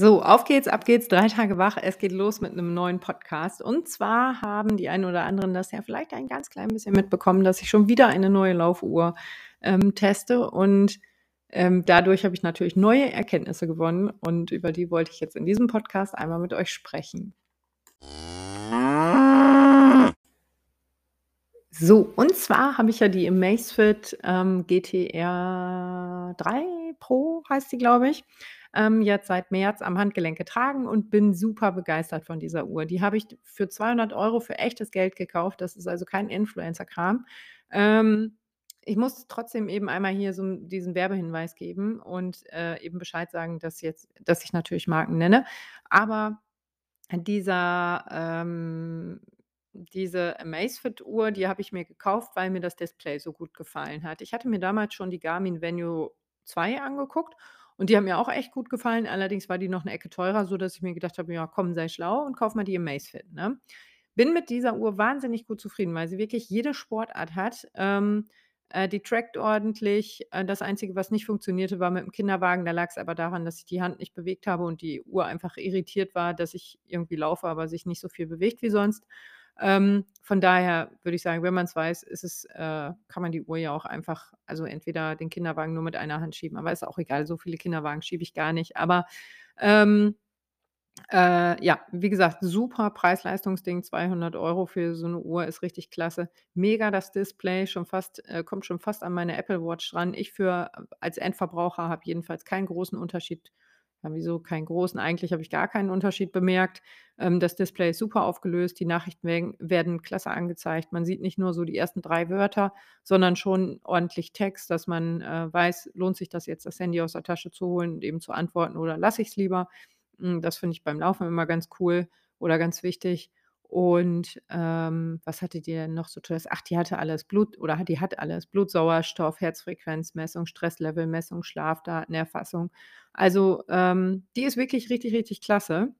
So, auf geht's, ab geht's, 3 Tage wach. Es geht los mit 'nem neuen Podcast. Und zwar haben die einen oder anderen das ja vielleicht ein ganz klein bisschen mitbekommen, dass ich schon wieder eine neue Laufuhr, ähm, teste und, ähm, dadurch habe ich natürlich neue Erkenntnisse gewonnen und über die wollte ich jetzt in diesem Podcast einmal mit euch sprechen. So, und zwar habe ich ja die Amazfit, ähm, GTR 3 Pro heißt die, glaube ich, ähm, jetzt seit März am Handgelenk getragen und bin super begeistert von dieser Uhr. Die habe ich für 200 Euro für echtes Geld gekauft. Das ist also kein Influencer-Kram. Ähm, ich muss trotzdem eben einmal hier so diesen Werbehinweis geben und, äh, eben Bescheid sagen, dass jetzt dass ich natürlich Marken nenne. Aber dieser ähm, diese Amazfit-Uhr, die habe ich mir gekauft, weil mir das Display so gut gefallen hat. Ich hatte mir damals schon die Garmin Venue 2 angeguckt und die haben mir auch echt gut gefallen. Allerdings war die noch 'ne Ecke teurer, sodass ich mir gedacht habe: „Ja, komm, sei schlau und kauf mal die Amazfit“, ne? Bin mit dieser Uhr wahnsinnig gut zufrieden, weil sie wirklich jede Sportart hat. Ähm, äh, die trackt ordentlich. Äh, das Einzige, was nicht funktionierte, war mit'm Kinderwagen. Da lag's aber daran, dass ich die Hand nicht bewegt habe und die Uhr einfach irritiert war, dass ich irgendwie laufe, aber sich nicht so viel bewegt wie sonst. Ähm, von daher würde ich sagen, wenn man's weiß, ist es äh, kann man die Uhr ja auch einfach also entweder den Kinderwagen nur mit einer Hand schieben, aber ist auch egal, so viele Kinderwagen schiebe ich gar nicht. Aber, ähm, äh, ja, wie gesagt, super Preis-Leistungs-Ding, 200 Euro für so 'ne Uhr ist richtig klasse. Mega das Display, schon fast äh, kommt schon fast an meine Apple Watch ran. Ich für als Endverbraucher habe jedenfalls keinen großen Unterschied ja, wieso keinen großen? Eigentlich habe ich gar keinen Unterschied bemerkt. Ähm, das Display ist super aufgelöst, die Nachrichten werden werden klasse angezeigt. Man sieht nicht nur so die ersten 3 Wörter, sondern schon ordentlich Text, dass man, äh, weiß, lohnt sich das jetzt, das Handy aus der Tasche zu holen und eben zu antworten oder lasse ich's lieber? Hm, das finde ich beim Laufen immer ganz cool oder ganz wichtig. Und, ähm, was hatte die denn noch so Tolles? Ach, die hatte alles Blut oder die hat alles Blutsauerstoff, Herzfrequenzmessung, Stresslevelmessung, Schlafdatenerfassung. Also, ähm, die ist wirklich richtig, richtig klasse.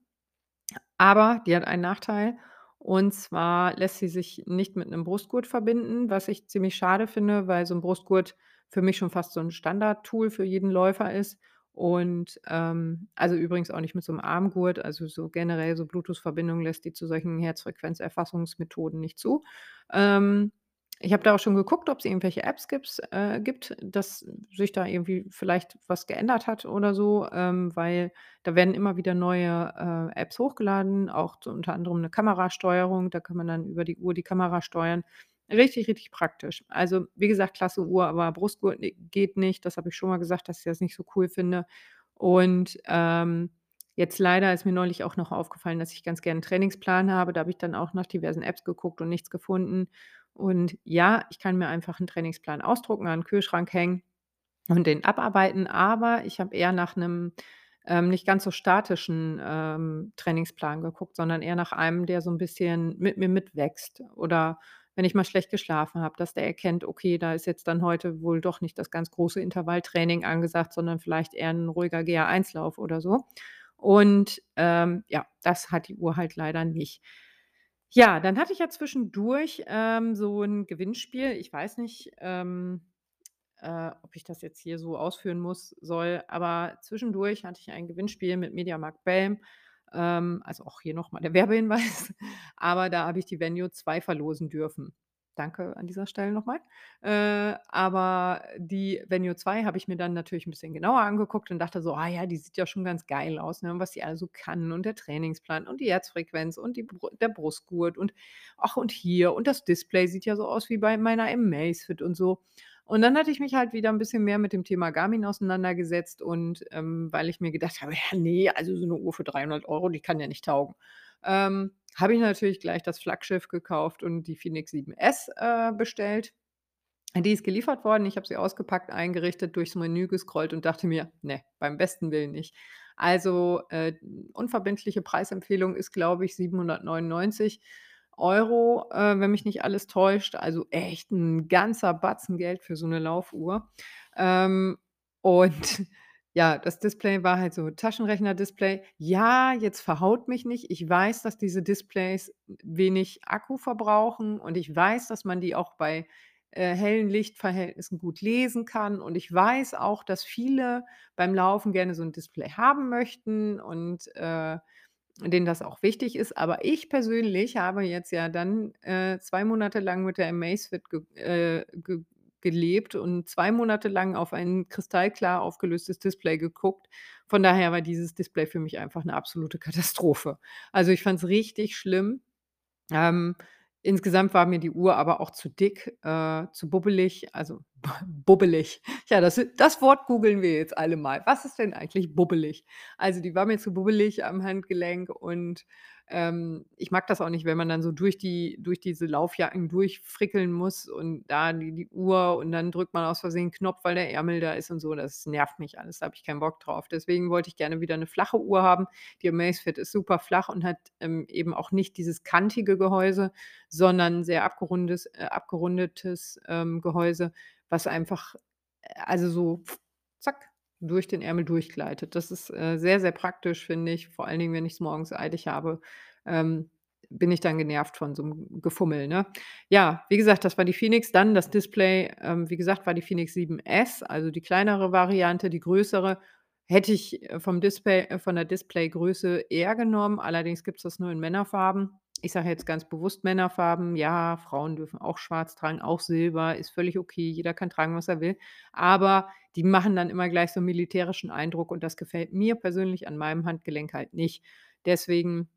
Aber die hat einen Nachteil und zwar lässt sie sich nicht mit 'nem Brustgurt verbinden, was ich ziemlich schade finde, weil so 'n Brustgurt für mich schon fast so 'n Standardtool für jeden Läufer ist. Und, ähm also übrigens auch nicht mit so 'nem Armgurt, also so generell so Bluetooth-Verbindung lässt die zu solchen Herzfrequenzerfassungsmethoden nicht zu. Ähm, ich habe da auch schon geguckt, ob's irgendwelche Apps gibt's äh, gibt, dass sich da irgendwie vielleicht was geändert hat oder so, ähm, weil da werden immer wieder neue, äh, Apps hochgeladen, auch so unter anderem 'ne Kamerasteuerung. Da kann man dann über die Uhr die Kamera steuern. Richtig, richtig praktisch. Also, wie gesagt, klasse Uhr, aber Brustgurt, geht nicht. Das habe ich schon mal gesagt, dass ich das nicht so cool finde. Und, ähm, jetzt leider ist mir neulich auch noch aufgefallen, dass ich ganz gern 'n Trainingsplan habe. Da habe ich dann auch nach diversen Apps geguckt und nichts gefunden. Und ja, ich kann mir einfach 'n Trainingsplan ausdrucken, an 'n Kühlschrank hängen und den abarbeiten, aber ich habe eher nach 'nem, ähm, nicht ganz so statischen, ähm, Trainingsplan geguckt, sondern eher nach einem, der so 'n bisschen mit mir mitwächst. Oder wenn ich mal schlecht geschlafen habe, dass der erkennt: „Okay, da ist jetzt dann heute wohl doch nicht das ganz große Intervalltraining angesagt, sondern vielleicht eher 'n ruhiger GA1-Lauf oder so.“ Und, ähm, ja, das hat die Uhr halt leider nicht. Ja, dann hatte ich ja zwischendurch, ähm, so 'n Gewinnspiel. Ich weiß nicht, ähm, äh, ob ich das jetzt hier so ausführen muss soll, aber zwischendurch hatte ich ein Gewinnspiel mit Mediamarkt Belm. Ähm, also auch hier noch mal der Werbehinweis. Aber da habe ich die Venue 2 verlosen dürfen. Danke an dieser Stelle noch mal. Äh, aber die Venue 2 habe ich mir dann natürlich 'n bisschen genauer angeguckt und dachte so: „Ah ja, die sieht ja schon ganz geil aus, ne, was die alles so kann und der Trainingsplan und die Herzfrequenz und die der Brustgurt und ach und hier und das Display sieht ja so aus wie bei meiner Amazfit und so.“ Und dann hatte ich mich halt wieder 'n bisschen mehr mit dem Thema Garmin auseinandergesetzt und, ähm, weil ich mir gedacht habe: „Ja, ne, also so 'ne Uhr für 300 Euro, die kann ja nicht taugen.“ Ähm, habe ich natürlich gleich das Flaggschiff gekauft und die Fenix 7S, äh, bestellt. Die ist geliefert worden. Ich habe sie ausgepackt, eingerichtet, durchs Menü gescrollt und dachte mir: „Ne, beim besten Willen nicht.“ Also, äh, unverbindliche Preisempfehlung ist, glaube ich, 799 €, äh, wenn mich nicht alles täuscht. Also echt 'n ganzer Batzen Geld für so 'ne Laufuhr. Ähm, und ja, das Display war halt so Taschenrechner-Display. Ja, jetzt verhaut mich nicht. Ich weiß, dass diese Displays wenig Akku verbrauchen und ich weiß, dass man die auch bei äh, hellen Lichtverhältnissen gut lesen kann. Und ich weiß auch, dass viele beim Laufen gerne so 'n Display haben möchten und, äh, denen das auch wichtig ist. Aber ich persönlich habe jetzt ja dann, äh, 2 Monate lang mit der Amazfit ge äh, ge gelebt und 2 Monate lang auf ein kristallklar aufgelöstes Display geguckt. Von daher war dieses Display für mich einfach 'ne absolute Katastrophe. Also, ich fand's richtig schlimm. Ähm, insgesamt war mir die Uhr aber auch zu dick, äh, zu bubbelig, also bubbelig. Ja, das das Wort googeln wir jetzt alle mal. Was ist denn eigentlich bubbelig? Also, die war mir zu bubbelig am Handgelenk und, ähm, ich mag das auch nicht, wenn man dann so durch die durch diese Laufjacken durchfrickeln muss und da die die Uhr und dann drückt man aus Versehen Knopf, weil der Ärmel da ist und so. Das nervt mich alles, da habe ich keinen Bock drauf. Deswegen wollte ich gerne wieder 'ne flache Uhr haben. Die Amazfit ist super flach und hat, ähm, eben auch nicht dieses kantige Gehäuse, sondern sehr abgerundes äh, abgerundetes, ähm, Gehäuse, was einfach, äh, also so zack, durch den Ärmel durchgleitet. Das ist, äh, sehr, sehr praktisch, finde ich. Vor allen Dingen, wenn ich's morgens eilig habe, ähm, bin ich dann genervt von so 'nem Gefummel, ne? Ja, wie gesagt, das war die Phoenix. Dann das Display, ähm, wie gesagt, war die Phoenix 7S, also die kleinere Variante. Die größere hätte ich, äh, vom Display äh, von der Displaygröße eher genommen. Allerdings gibt's das nur in Männerfarben. Ich sage jetzt ganz bewusst Männerfarben. Ja, Frauen dürfen auch schwarz tragen, auch Silber, ist völlig okay. Jeder kann tragen, was er will. Aber die machen dann immer gleich so 'n militärischen Eindruck und das gefällt mir persönlich an meinem Handgelenk halt nicht. Deswegen,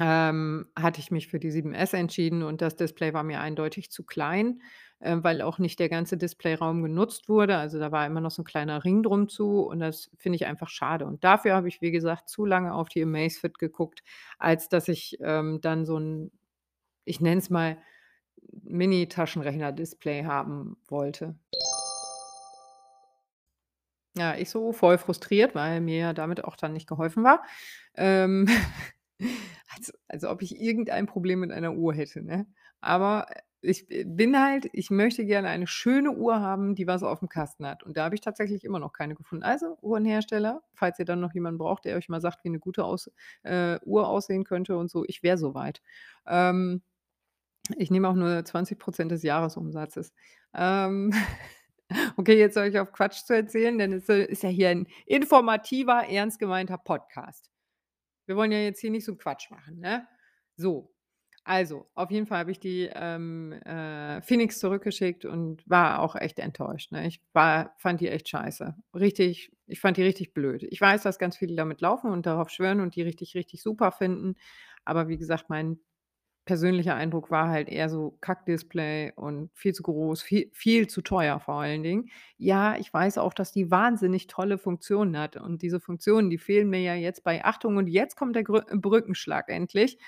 ähm, hatte ich mich für die 7S entschieden und das Display war mir eindeutig zu klein, äh, weil auch nicht der ganze Displayraum genutzt wurde. Also, da war immer noch so 'n kleiner Ring drum zu und das finde ich einfach schade. Und dafür habe ich, wie gesagt, zu lange auf die Amazfit geguckt, als dass ich, ähm, dann so 'n, ich nenne es mal, Mini-Taschenrechner-Display haben wollte. Ja, ich so voll frustriert, weil mir ja damit auch dann nicht geholfen war. Ähm, als als ob ich irgendein Problem mit einer Uhr hätte, ne? Aber, äh, ich b bin halt ich möchte gerne eine schöne Uhr haben, die was aufm Kasten hat. Und da habe ich tatsächlich immer noch keine gefunden. Also, Uhrenhersteller, falls ihr dann noch jemanden braucht, der euch mal sagt, wie 'ne gute aus äh, Uhr aussehen könnte und so, ich wäre so weit. Ähm, ich nehme auch nur 20 % des Jahresumsatzes. Ähm, okay, jetzt höre ich auf, Quatsch zu erzählen, denn es soll ist ja hier 'n informativer, ernst gemeinter Podcast. Wir wollen ja jetzt hier nicht so Quatsch machen, ne? So, also, auf jeden Fall habe ich die, ähm, äh, Phoenix zurückgeschickt und war auch echt enttäuscht, ne? Ich war fand die echt scheiße. Richtig ich fand die richtig blöd. Ich weiß, dass ganz viele damit laufen und darauf schwören und die richtig, richtig super finden. Aber wie gesagt, mein persönlicher Eindruck war halt eher so Kack-Display und viel zu groß, vie viel zu teuer vor allen Dingen. Ja, ich weiß auch, dass die wahnsinnig tolle Funktionen hat und diese Funktionen, die fehlen mir ja jetzt bei Achtung und jetzt kommt der Grü Brückenschlag endlich.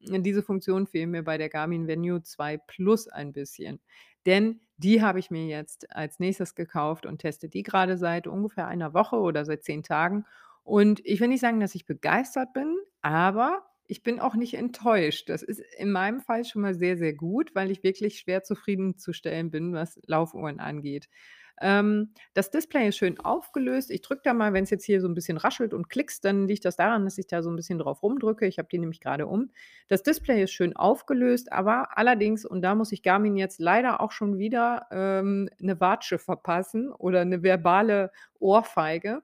Diese Funktionen fehlen mir bei der Garmin Venue 2 Plus ein bisschen. Denn die habe ich mir jetzt als Nächstes gekauft und teste die grade seit ungefähr einer Woche oder seit 10 Tagen. Und ich will nicht sagen, dass ich begeistert bin, aber ich bin auch nicht enttäuscht. Das ist in meinem Fall schon mal sehr, sehr gut, weil ich wirklich schwer zufriedenzustellen bin, was Laufuhren angeht. Ähm, das Display ist schön aufgelöst. Ich drücke da mal wenn's jetzt hier so 'n bisschen raschelt und klickst, dann liegt das daran, dass ich da so 'n bisschen drauf rumdrücke. Ich habe die nämlich grade um. Das Display ist schön aufgelöst, aber allerdings, und da muss ich Garmin jetzt leider auch schon wieder, ähm, 'ne Watsche verpassen oder 'ne verbale Ohrfeige.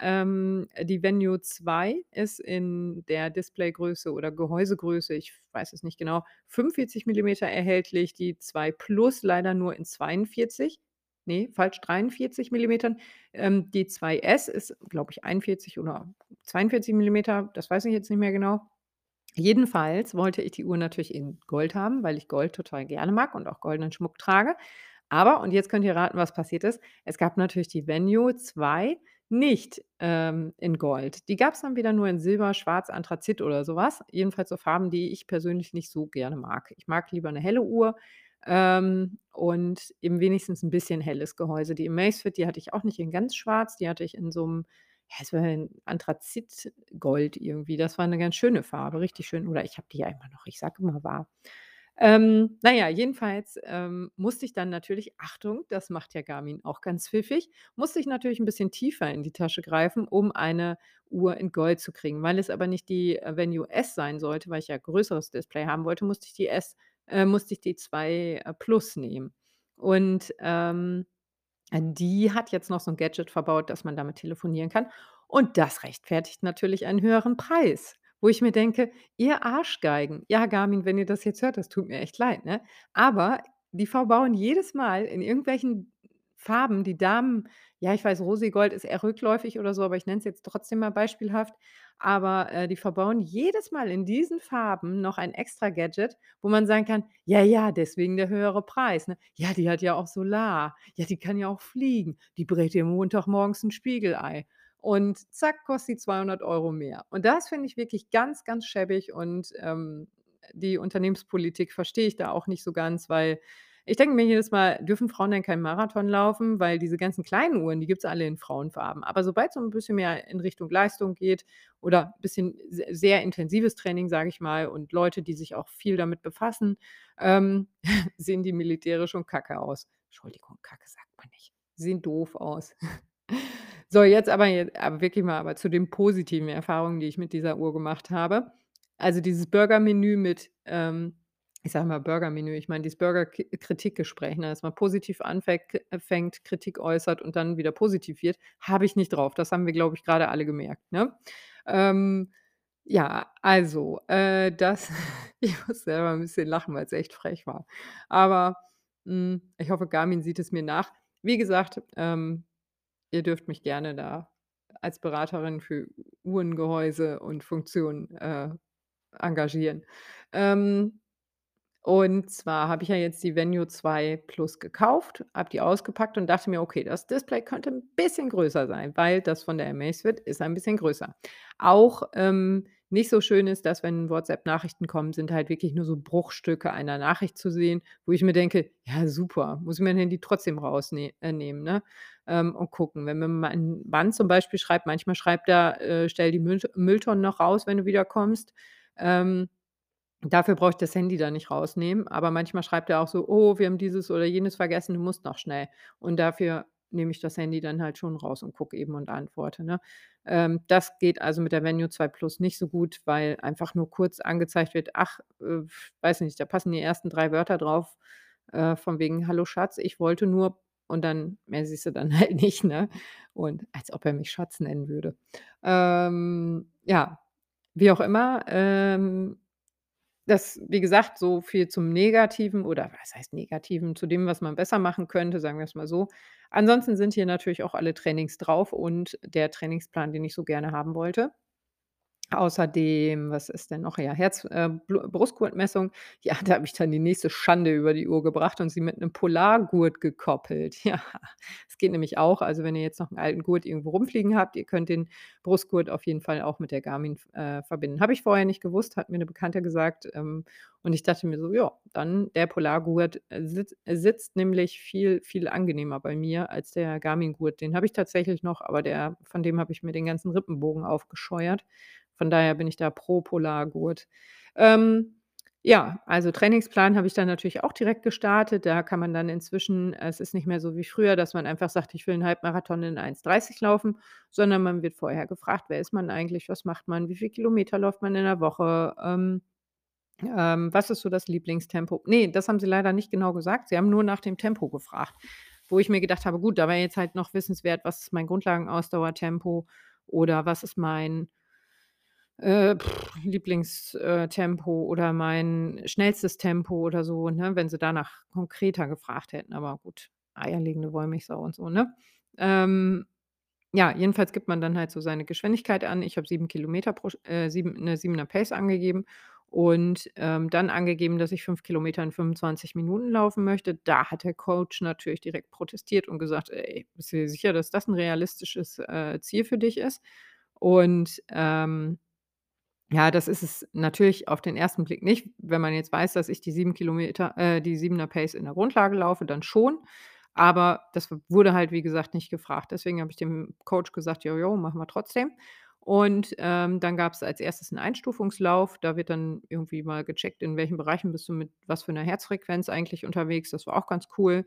Ähm, die Venue 2 ist in der Displaygröße oder Gehäusegröße, ich weiß es nicht genau, 45 mm erhältlich, die 2 Plus leider nur in 42 ne, falsch, 43 mm. Ähm, die 2S ist, glaube ich, 41 oder 42 mm, das weiß ich jetzt nicht mehr genau. Jedenfalls wollte ich die Uhr natürlich in Gold haben, weil ich Gold total gerne mag und auch goldenen Schmuck trage. Aber, und jetzt könnt ihr raten, was passiert ist, es gab natürlich die Venue 2 nicht, ähm, in Gold. Die gab's dann wieder nur in Silber, Schwarz, Anthrazit oder so was. Jedenfalls so Farben, die ich persönlich nicht so gerne mag. Ich mag lieber 'ne helle Uhr, ähm, und eben wenigstens 'n bisschen helles Gehäuse. Die Amazfit, die hatte ich auch nicht in ganz schwarz, die hatte ich in so 'nem, ja, es war 'n Anthrazitgold irgendwie. Das war 'ne ganz schöne Farbe, richtig schön. Oder ich habe die ja immer noch, ich sage immer wahr. Ähm, na ja, jedenfalls, ähm, musste ich dann natürlich Achtung, das macht ja Garmin auch ganz pfiffig, musste ich natürlich 'n bisschen tiefer in die Tasche greifen, um eine Uhr in Gold zu kriegen. Weil es aber nicht die, äh, Venue S sein sollte, weil ich ja größeres Display haben wollte, musste ich die S äh, musste ich die 2, äh, Plus nehmen. Und, ähm, äh, die hat jetzt noch so 'n Gadget verbaut, dass man damit telefonieren kann. Und das rechtfertigt natürlich einen höheren Preis, wo ich mir denke: „Ihr Arschgeigen.“ Ja, Garmin, wenn ihr das jetzt hört, das tut mir echt leid, ne? Aber die verbauen jedes Mal in irgendwelchen Farben die Damen ja, ich weiß, Rosi-Gold ist eher rückläufig oder so, aber ich nenne es jetzt trotzdem mal beispielhaft. Aber, äh, die verbauen jedes Mal in diesen Farben noch ein extra Gadget, wo man sagen kann: „Ja, ja, deswegen der höhere Preis, ne? Ja, die hat ja auch Solar. Ja, die kann ja auch fliegen. Die brät dir Montagmorgens 'n Spiegelei.“ Und zack, kostet die 200 € mehr. Und das finde ich wirklich ganz, ganz schäbig und, ähm, die Unternehmenspolitik verstehe ich da auch nicht so ganz, weil ich denke mir jedes Mal: „Dürfen Frauen denn keinen Marathon laufen?“ Weil diese ganzen kleinen Uhren, die gibt's alle in Frauenfarben. Aber sobald's so 'n bisschen mehr in Richtung Leistung geht oder bisschen se sehr intensives Training, sage ich mal, und Leute, die sich auch viel damit befassen, ähm, sehen die militärisch und kacke aus. Entschuldigung, Kacke sagt man nicht. Sehen doof aus. So, jetzt aber je aber wirklich mal aber zu den positiven Erfahrungen, die ich mit dieser Uhr gemacht habe. Also, dieses Burgermenü mit, ähm ich sage mal Burgermenü, ich meine dieses Burger-Ki Kritikgespräch, ne, dass man positiv anfängt äh, Kritik äußert und dann wieder positiv wird, habe ich nicht drauf. Das haben wir, glaube ich, grade alle gemerkt, ne? Ähm, ja, also, äh, das ich muss selber 'n bisschen lachen, weil's echt frech war. Aber, hm, ich hoffe, Garmin sieht es mir nach. Wie gesagt, ähm, ihr dürft mich gerne da als Beraterin für Uhrengehäuse und Funktionen, äh, engagieren. Ähm, und zwar habe ich ja jetzt die Venue 2 Plus gekauft, habe die ausgepackt und dachte mir: „Okay, das Display könnte 'n bisschen größer sein“, weil das von der Amazfit ist ein bisschen größer. Auch, ähm, nicht so schön ist, dass, wenn WhatsApp-Nachrichten kommen, sind halt wirklich nur so Bruchstücke einer Nachricht zu sehen, wo ich mir denke: „Ja, super, muss ich mein Handy trotzdem rausne äh, ne, ähm, und gucken.“ Wenn mir mein Mann zum Beispiel schreibt manchmal schreibt er, äh: „Stell die Müllto Mülltonnen noch raus, wenn du wiederkommst.“ Ähm, dafür brauche ich das Handy dann nicht rausnehmen, aber manchmal schreibt er auch so: „Oh, wir haben dieses oder jenes vergessen, du musst noch schnell.“ Und dafür nehme ich das Handy dann halt schon raus und gucke eben und antworte, ne? Ähm, das geht also mit der Venue 2 Plus nicht so gut, weil einfach nur kurz angezeigt wird: „Ach, äh, weiß nicht, da passen die ersten 3 Wörter drauf, äh, von wegen: ‚Hallo Schatz, ich wollte nur‘“ und dann mehr siehst du dann halt nicht, ne? Und als ob er mich Schatz nennen würde. Ähm, ja, wie auch immer, ähm, das wie gesagt, so viel zum Negativen oder was heißt Negativen, zu dem, was man besser machen könnte, sagen wir's mal so. Ansonsten sind hier natürlich auch alle Trainings drauf und der Trainingsplan, den ich so gerne haben wollte. Außerdem, was ist denn noch? Ja, Herz äh, Brustgurtmessung. Ja, da habe ich dann die nächste Schande über die Uhr gebracht und sie mit 'nem Polargurt gekoppelt. Ja, es geht nämlich auch. Also, wenn ihr jetzt noch 'n alten Gurt irgendwo rumfliegen habt, ihr könnt den Brustgurt auf jeden Fall auch mit der Garmin äh, verbinden. Habe ich vorher nicht gewusst, hat mir 'ne Bekannte gesagt, ähm, und ich dachte mir so: „Ja, dann der Polargurt, äh, sitz sitzt nämlich viel, viel angenehmer bei mir als der Garmin-Gurt.“ Den habe ich tatsächlich noch, aber der von dem habe ich mir den ganzen Rippenbogen aufgescheuert. Von daher bin ich da pro Polargurt. Ähm, ja, also Trainingsplan habe ich dann natürlich auch direkt gestartet. Da kann man dann inzwischen es ist nicht mehr so wie früher, dass man einfach sagt: „Ich will 'n Halbmarathon in 1,30 laufen“, sondern man wird vorher gefragt: „Wer ist man eigentlich? Was macht man? Wie viel Kilometer läuft man in der Woche? Ähm, ähm, was ist so das Lieblingstempo?“ Ne, das haben sie leider nicht genau gesagt. Sie haben nur nach dem Tempo gefragt, wo ich mir gedacht habe: „Gut, da wäre jetzt halt noch wissenswert, was ist mein Grundlagenausdauertempo oder was ist mein, äh, Lieblings äh, Tempo oder mein schnellstes Tempo oder so“, ne, wenn sie danach konkreter gefragt hätten. Aber gut, eierlegende Wollmilchsau und so, ne? Ähm, ja, jedenfalls gibt man dann halt so seine Geschwindigkeit an. Ich habe 7 Kilometer pro äh, 7 'ne 7er Pace angegeben und, ähm, dann angegeben, dass ich 5 Kilometer in 25 Minuten laufen möchte. Da hat der Coach natürlich direkt protestiert und gesagt: „Ey, bist du dir sicher, dass das 'n realistisches, äh, Ziel für dich ist?“ Und, ähm, ja, das ist es natürlich auf den ersten Blick nicht. Wenn man jetzt weiß, dass ich die 7 Kilometer äh, die 7er Pace in der Grundlage laufe, dann schon. Aber das wurde halt, wie gesagt, nicht gefragt. Deswegen habe ich dem Coach gesagt: „Jo, jo, machen wir trotzdem.“ Und, ähm, dann gab's als Erstes 'n Einstufungslauf. Da wird dann irgendwie mal gecheckt, in welchen Bereichen bist du mit was für 'ner Herzfrequenz eigentlich unterwegs. Das war auch ganz cool.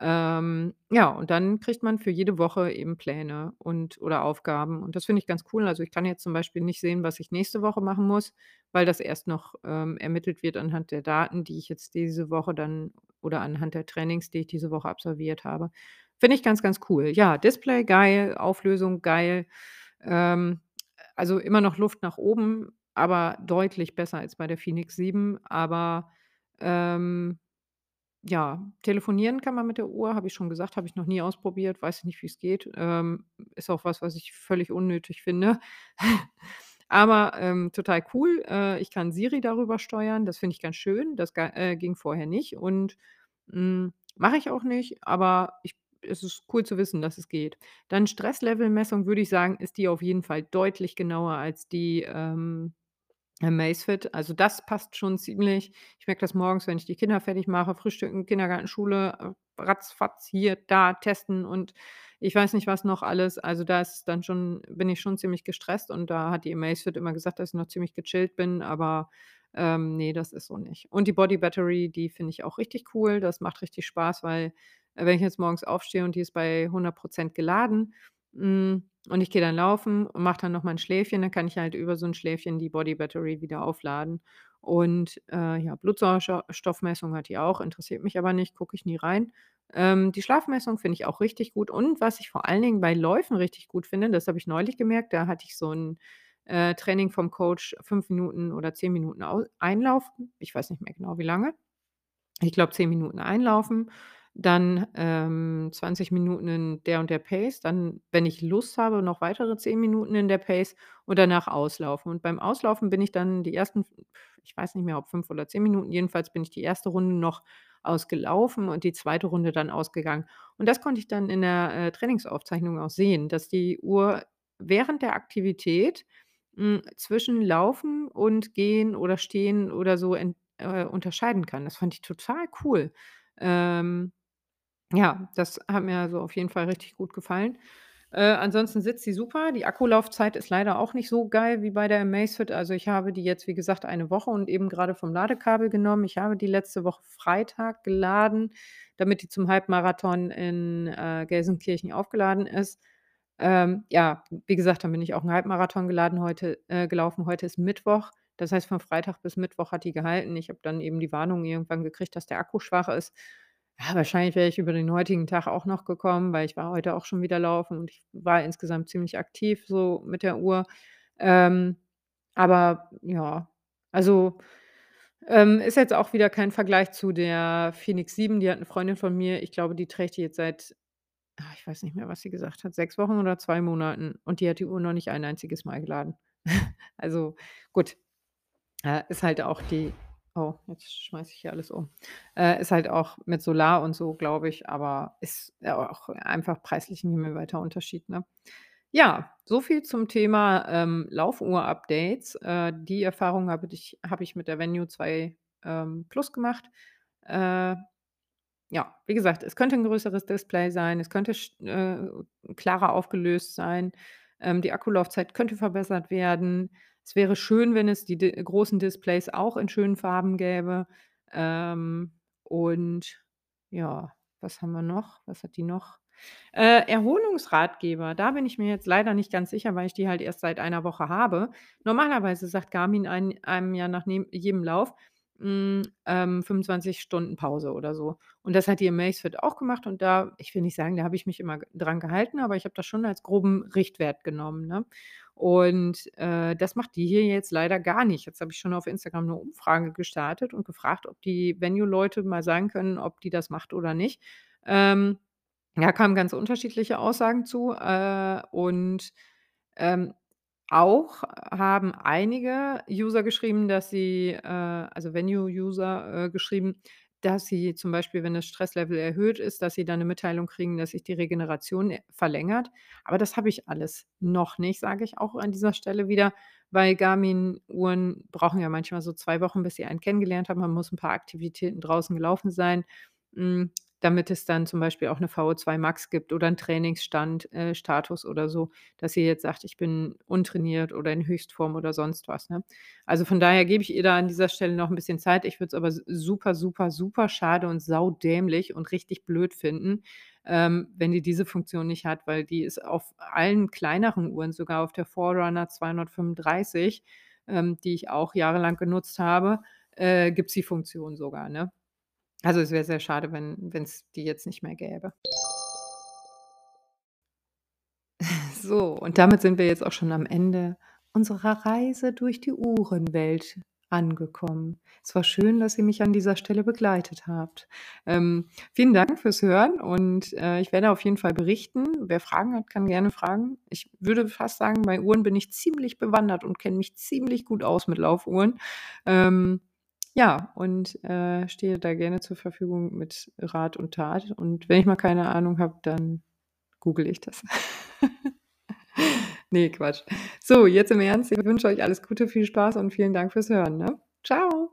Ähm, ja, und dann kriegt man für jede Woche eben Pläne und oder Aufgaben und das finde ich ganz cool. Also, ich kann jetzt zum Beispiel nicht sehen, was ich nächste Woche machen muss, weil das erst noch, ähm, ermittelt wird anhand der Daten, die ich jetzt diese Woche dann oder anhand der Trainings, die ich diese Woche absolviert habe. Finde ich ganz, ganz cool. Ja, Display geil, Auflösung geil. Ähm, also, immer noch Luft nach oben, aber deutlich besser als bei der Phoenix 7. Aber, ähm, ja, telefonieren kann man mit der Uhr, habe ich schon gesagt, habe ich noch nie ausprobiert, weiß ich nicht, wie's geht. Ähm, ist auch was, was ich völlig unnötig finde. Aber, ähm, total cool. Äh, ich kann Siri darüber steuern, das finde ich ganz schön. Das äh, ging vorher nicht und, hm, mache ich auch nicht, aber ich es ist cool zu wissen, dass es geht. Dann Stresslevelmessung würde ich sagen, ist die auf jeden Fall deutlich genauer als die, ähm, Amazfit. Also, das passt schon ziemlich. Ich merke das morgens, wenn ich die Kinder fertig mache, Frühstücken, Kindergarten, Schule, äh, ratzfatz, hier, da, testen und ich weiß nicht was noch alles. Also, da ist dann schon bin ich schon ziemlich gestresst und da hat die Amazfit immer gesagt, dass ich noch ziemlich gechillt bin, aber, ähm, ne, das ist so nicht. Und die Body Battery, die finde ich auch richtig cool. Das macht richtig Spaß, weil, äh, wenn ich jetzt morgens aufstehe und die ist bei 100 % geladen, hm, und ich gehe dann laufen und mache dann noch mal 'n Schläfchen, dann kann ich halt über so 'n Schläfchen die Body Battery wieder aufladen. Und, äh, ja, Blutsauerscho Stoffmessung hat die auch, interessiert mich aber nicht, gucke ich nie rein. Ähm, die Schlafmessung finde ich auch richtig gut und was ich vor allen Dingen bei Läufen richtig gut finde, das habe ich neulich gemerkt, da hatte ich so 'n, äh, Training vom Coach, 5 Minuten oder 10 Minuten au einlaufen. Ich weiß nicht mehr genau, wie lange. Ich glaube, 10 Minuten einlaufen, dann, ähm, 20 Minuten in der und der Pace, dann, wenn ich Lust habe, noch weitere 10 Minuten in der Pace und danach auslaufen. Und beim Auslaufen bin ich dann die ersten ich weiß nicht mehr, ob 5 oder 10 Minuten, jedenfalls bin ich die 1. Runde noch ausgelaufen und die 2. Runde dann ausgegangen. Und das konnte ich dann in der, äh, Trainingsaufzeichnung auch sehen, dass die Uhr während der Aktivität, hm, zwischen Laufen und Gehen oder Stehen oder so äh, unterscheiden kann. Das fand ich total cool. Ähm, ja, das hat mir also auf jeden Fall richtig gut gefallen. Äh, ansonsten sitzt sie super. Die Akkulaufzeit ist leider auch nicht so geil wie bei der Amazfit. Also, ich habe die jetzt, wie gesagt, eine Woche und eben grade vom Ladekabel genommen. Ich habe die letzte Woche Freitag geladen, damit die zum Halbmarathon in, äh, Gelsenkirchen aufgeladen ist. Ähm, ja, wie gesagt, dann bin ich auch 'n Halbmarathon geladen heute äh, gelaufen. Heute ist Mittwoch. Das heißt, von Freitag bis Mittwoch hat die gehalten. Ich habe dann eben die Warnung irgendwann gekriegt, dass der Akku schwach ist. Ja, wahrscheinlich wäre ich über den heutigen Tag auch noch gekommen, weil ich war heute auch schon wieder laufen und ich war insgesamt ziemlich aktiv so mit der Uhr. Ähm, aber ja, also, ähm, ist jetzt auch wieder kein Vergleich zu der Phoenix 7. Die hat 'ne Freundin von mir, ich glaube, die trägt die jetzt seit ah, ich weiß nicht mehr, was sie gesagt hat, 6 Wochen oder 2 Monaten und die hat die Uhr noch nicht ein einziges Mal geladen. Also, gut. Äh, ist halt auch die oh, jetzt schmeiße ich hier alles um. Äh, ist halt auch mit Solar und so, glaube ich, aber ist ja auch einfach preislich 'n himmelweiter Unterschied, ne? Ja, so viel zum Thema, ähm, Laufuhr-Updates. Äh, die Erfahrung habe ich habe ich mit der Venue 2, ähm, Plus gemacht. Äh, ja, wie gesagt, es könnte 'n größeres Display sein, es könnte äh, klarer aufgelöst sein. Ähm, die Akkulaufzeit könnte verbessert werden. Es wäre schön, wenn es die di großen Displays auch in schönen Farben gäbe. Ähm, und ja, was haben wir noch? Was hat die noch? Äh, Erholungsratgeber, da bin ich mir jetzt leider nicht ganz sicher, weil ich die halt erst seit einer Woche habe. Normalerweise sagt Garmin ein einem ja nach jedem Lauf, hm, ähm, 25 Stunden Pause oder so. Und das hat die Amazfit auch gemacht und da ich will nicht sagen, da habe ich mich immer dran gehalten, aber ich habe das schon als groben Richtwert genommen, ne? Und, äh, das macht die hier jetzt leider gar nicht. Jetzt habe ich schon auf Instagram 'ne Umfrage gestartet und gefragt, ob die Venue-Leute mal sagen können, ob die das macht oder nicht. Ähm, da kamen ganz unterschiedliche Aussagen zu, äh, und, ähm, auch haben einige User geschrieben, dass sie äh, also Venue-User, äh, geschrieben, dass sie zum Beispiel, wenn das Stresslevel erhöht ist, dass sie dann 'ne Mitteilung kriegen, dass sich die Regeneration, äh, verlängert. Aber das habe ich alles noch nicht, sage ich auch an dieser Stelle wieder, weil Garmin-Uhren brauchen ja manchmal so 2 Wochen, bis sie einen kennengelernt haben. Man muss 'n paar Aktivitäten draußen gelaufen sein. Damit es dann zum Beispiel auch 'ne VO2 Max gibt oder 'n Trainingsstand äh, Status oder so, dass sie jetzt sagt: „Ich bin untrainiert oder in Höchstform“ oder sonst was, ne? Also, von daher gebe ich ihr da an dieser Stelle noch 'n bisschen Zeit. Ich würde es aber super, super, super schade und saudämlich und richtig blöd finden, ähm, wenn die diese Funktion nicht hat, weil die ist auf allen kleineren Uhren, sogar auf der Forerunner 235, ähm, die ich auch jahrelang genutzt habe, äh, gibt's die Funktion sogar, ne? Also, es wäre sehr schade, wenn wenn's die jetzt nicht mehr gäbe. So, und damit sind wir jetzt auch schon am Ende unserer Reise durch die Uhrenwelt angekommen. Es war schön, dass ihr mich an dieser Stelle begleitet habt. Ähm, vielen Dank fürs Hören und, äh, ich werde auf jeden Fall berichten. Wer Fragen hat, kann gerne fragen. Ich würde fast sagen, bei Uhren bin ich ziemlich bewandert und kenne mich ziemlich gut aus mit Laufuhren. Ähm, ja, und, äh, stehe da gerne zur Verfügung mit Rat und Tat. Und wenn ich mal keine Ahnung habe, dann google ich das. Ne, Quatsch. So, jetzt im Ernst, ich wünsche euch alles Gute, viel Spaß und vielen Dank fürs Hören, ne? Tschau.